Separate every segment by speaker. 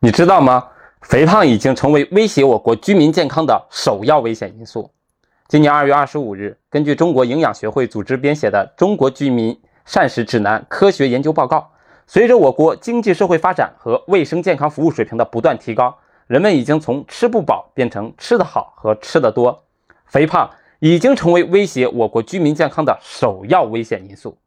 Speaker 1: 你知道吗？肥胖已经成为威胁我国居民健康的首要危险因素。今年二月二十五日，根据中国营养学会组织编写的《中国居民膳食指南》科学研究报告，随着我国经济社会发展和卫生健康服务水平的不断提高，人们已经从吃不饱变成吃得好和吃得多，肥胖已经成为威胁我国居民健康的首要危险因素。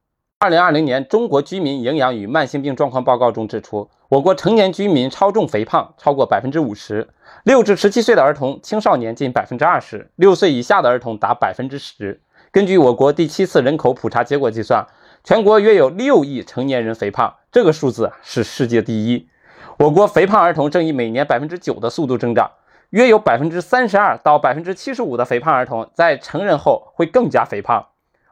Speaker 1: 二零二零年《中国居民营养与慢性病状况报告》中指出，我国成年居民超重肥胖超过百分之五十，六至十七岁的儿童、青少年近百分之二十，六岁以下的儿童达百分之十。根据我国第七次人口普查结果计算，全国约有六亿成年人肥胖，这个数字是世界第一。我国肥胖儿童正以每年百分之九的速度增长，约有百分之三十二到百分之七十五的肥胖儿童在成人后会更加肥胖。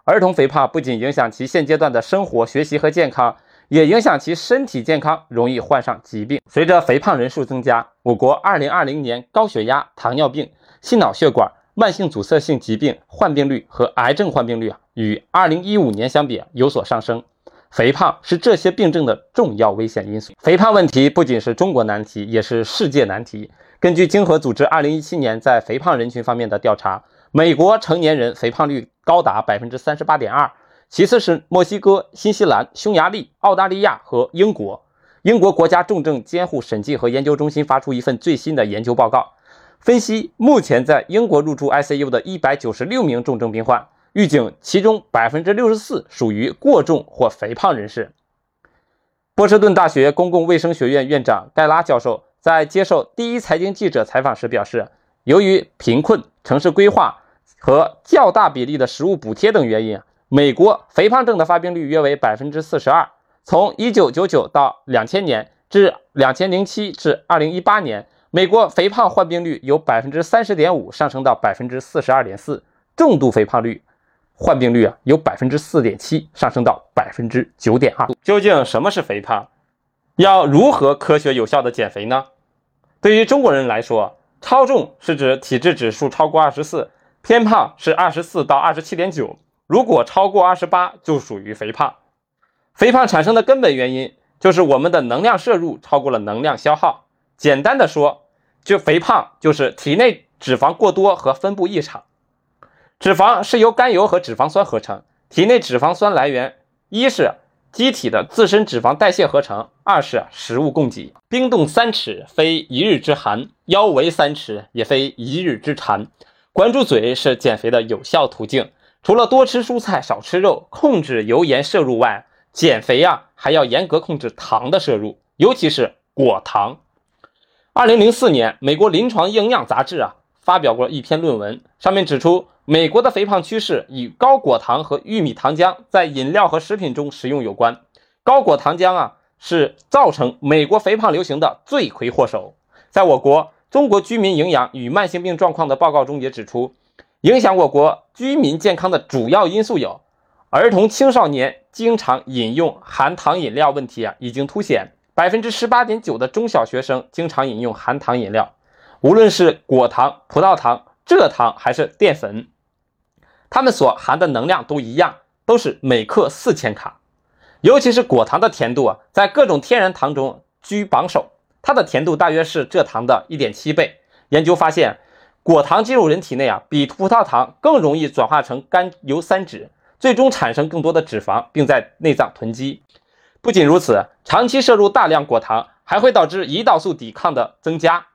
Speaker 1: 儿童肥胖不仅影响其现阶段的生活、学习和健康，也影响其身体健康，容易患上疾病。随着肥胖人数增加，我国2020年高血压、糖尿病、心脑血管、慢性阻塞性疾病患病率和癌症患病率啊，与2015年相比有所上升。肥胖是这些病症的重要危险因素。肥胖问题不仅是中国难题，也是世界难题。根据经合组织2017年在肥胖人群方面的调查。美国成年人肥胖率高达百分之三十八点二，其次是墨西哥、新西兰、匈牙利、澳大利亚和英国。英国国家重症监护审计和研究中心发出一份最新的研究报告，分析目前在英国入住 ICU 的一百九十六名重症病患，预警其中百分之六十四属于过重或肥胖人士。波士顿大学公共卫生学院院长盖拉教授在接受第一财经记者采访时表示。由于贫困、城市规划和较大比例的食物补贴等原因，美国肥胖症的发病率约为百分之四十二。从一九九九到两千年至两千零七至二零一八年，美国肥胖患病率由百分之三十点五上升到百分之四十二点四，重度肥胖率患病率啊由百分之四点七上升到百分之九点二。究竟什么是肥胖？要如何科学有效的减肥呢？对于中国人来说，超重是指体质指数超过二十四，偏胖是二十四到二十七点九，如果超过二十八就属于肥胖。肥胖产生的根本原因就是我们的能量摄入超过了能量消耗。简单的说，就肥胖就是体内脂肪过多和分布异常。脂肪是由甘油和脂肪酸合成，体内脂肪酸来源一是。机体的自身脂肪代谢合成，二是食物供给。冰冻三尺，非一日之寒；腰围三尺，也非一日之馋。管住嘴是减肥的有效途径。除了多吃蔬菜、少吃肉、控制油盐摄入外，减肥呀还要严格控制糖的摄入，尤其是果糖。二零零四年，美国临床营养杂志啊发表过一篇论文，上面指出。美国的肥胖趋势与高果糖和玉米糖浆在饮料和食品中食用有关。高果糖浆啊，是造成美国肥胖流行的罪魁祸首。在我国《中国居民营养与慢性病状况》的报告中也指出，影响我国居民健康的主要因素有儿童青少年经常饮用含糖饮料问题啊，已经凸显。百分之十八点九的中小学生经常饮用含糖饮料，无论是果糖、葡萄糖、蔗糖还是淀粉。它们所含的能量都一样，都是每克四千卡。尤其是果糖的甜度啊，在各种天然糖中居榜首，它的甜度大约是蔗糖的一点七倍。研究发现，果糖进入人体内啊，比葡萄糖更容易转化成甘油三酯，最终产生更多的脂肪，并在内脏囤积。不仅如此，长期摄入大量果糖还会导致胰岛素抵抗的增加。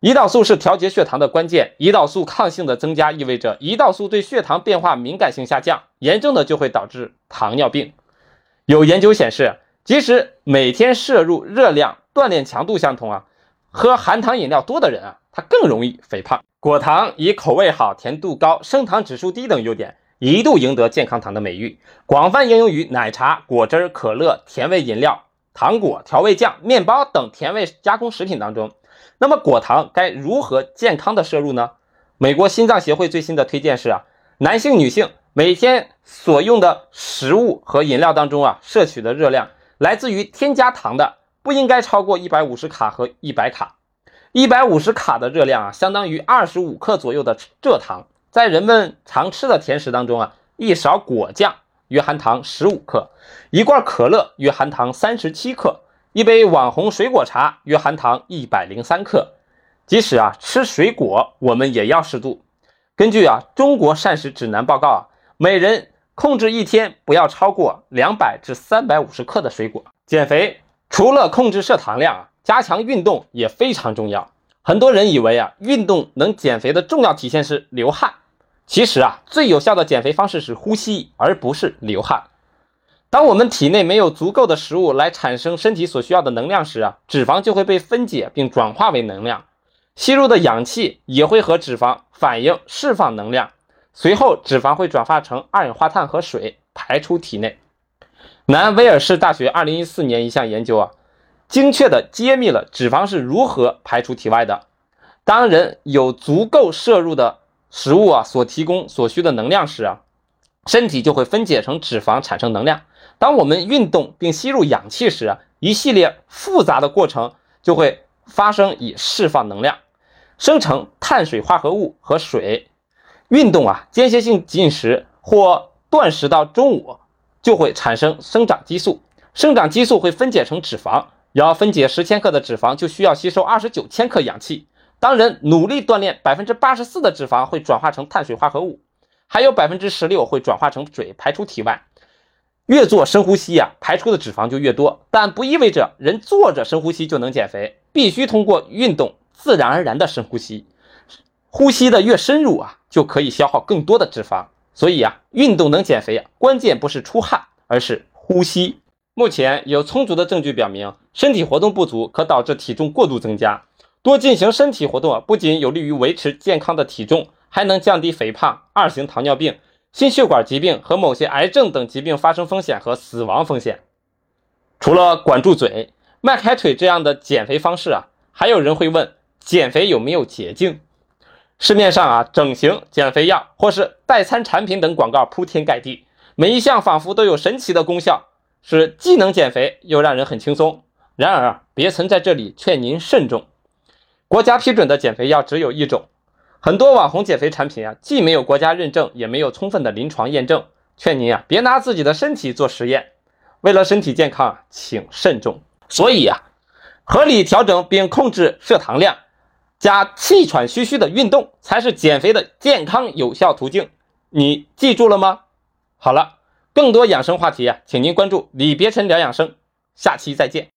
Speaker 1: 胰岛素是调节血糖的关键，胰岛素抗性的增加意味着胰岛素对血糖变化敏感性下降，严重的就会导致糖尿病。有研究显示，即使每天摄入热量、锻炼强度相同啊，喝含糖饮料多的人啊，他更容易肥胖。果糖以口味好、甜度高、升糖指数低等优点，一度赢得健康糖的美誉，广泛应用于奶茶、果汁、可乐、甜味饮料、糖果、调味酱、面包等甜味加工食品当中。那么果糖该如何健康的摄入呢？美国心脏协会最新的推荐是啊，男性、女性每天所用的食物和饮料当中啊，摄取的热量来自于添加糖的不应该超过一百五十卡和一百卡。一百五十卡的热量啊，相当于二十五克左右的蔗糖。在人们常吃的甜食当中啊，一勺果酱约含糖十五克，一罐可乐约含糖三十七克。一杯网红水果茶约含糖一百零三克。即使啊吃水果，我们也要适度。根据啊中国膳食指南报告啊，每人控制一天不要超过两百至三百五十克的水果。减肥除了控制摄糖量，加强运动也非常重要。很多人以为啊运动能减肥的重要体现是流汗，其实啊最有效的减肥方式是呼吸，而不是流汗。当我们体内没有足够的食物来产生身体所需要的能量时啊，脂肪就会被分解并转化为能量。吸入的氧气也会和脂肪反应释放能量，随后脂肪会转化成二氧化碳和水排出体内。南威尔士大学2014年一项研究啊，精确地揭秘了脂肪是如何排出体外的。当人有足够摄入的食物啊所提供所需的能量时啊，身体就会分解成脂肪产生能量。当我们运动并吸入氧气时啊，一系列复杂的过程就会发生，以释放能量。生成碳水化合物和水，运动啊，间歇性进食或断食到中午，就会产生生长激素。生长激素会分解成脂肪，要分解十千克的脂肪，就需要吸收二十九千克氧气。当人努力锻炼，百分之八十四的脂肪会转化成碳水化合物，还有百分之十六会转化成水排出体外。越做深呼吸呀，排出的脂肪就越多，但不意味着人坐着深呼吸就能减肥，必须通过运动。自然而然的深呼吸，呼吸的越深入啊，就可以消耗更多的脂肪。所以啊，运动能减肥啊，关键不是出汗，而是呼吸。目前有充足的证据表明，身体活动不足可导致体重过度增加。多进行身体活动啊，不仅有利于维持健康的体重，还能降低肥胖、二型糖尿病、心血管疾病和某些癌症等疾病发生风险和死亡风险。除了管住嘴、迈开腿这样的减肥方式啊，还有人会问。减肥有没有捷径？市面上啊，整形、减肥药或是代餐产品等广告铺天盖地，每一项仿佛都有神奇的功效，是既能减肥又让人很轻松。然而啊，别曾在这里劝您慎重。国家批准的减肥药只有一种，很多网红减肥产品啊，既没有国家认证，也没有充分的临床验证。劝您啊，别拿自己的身体做实验。为了身体健康，请慎重。所以啊，合理调整并控制摄糖量。加气喘吁吁的运动才是减肥的健康有效途径，你记住了吗？好了，更多养生话题啊，请您关注李别臣聊养生，下期再见。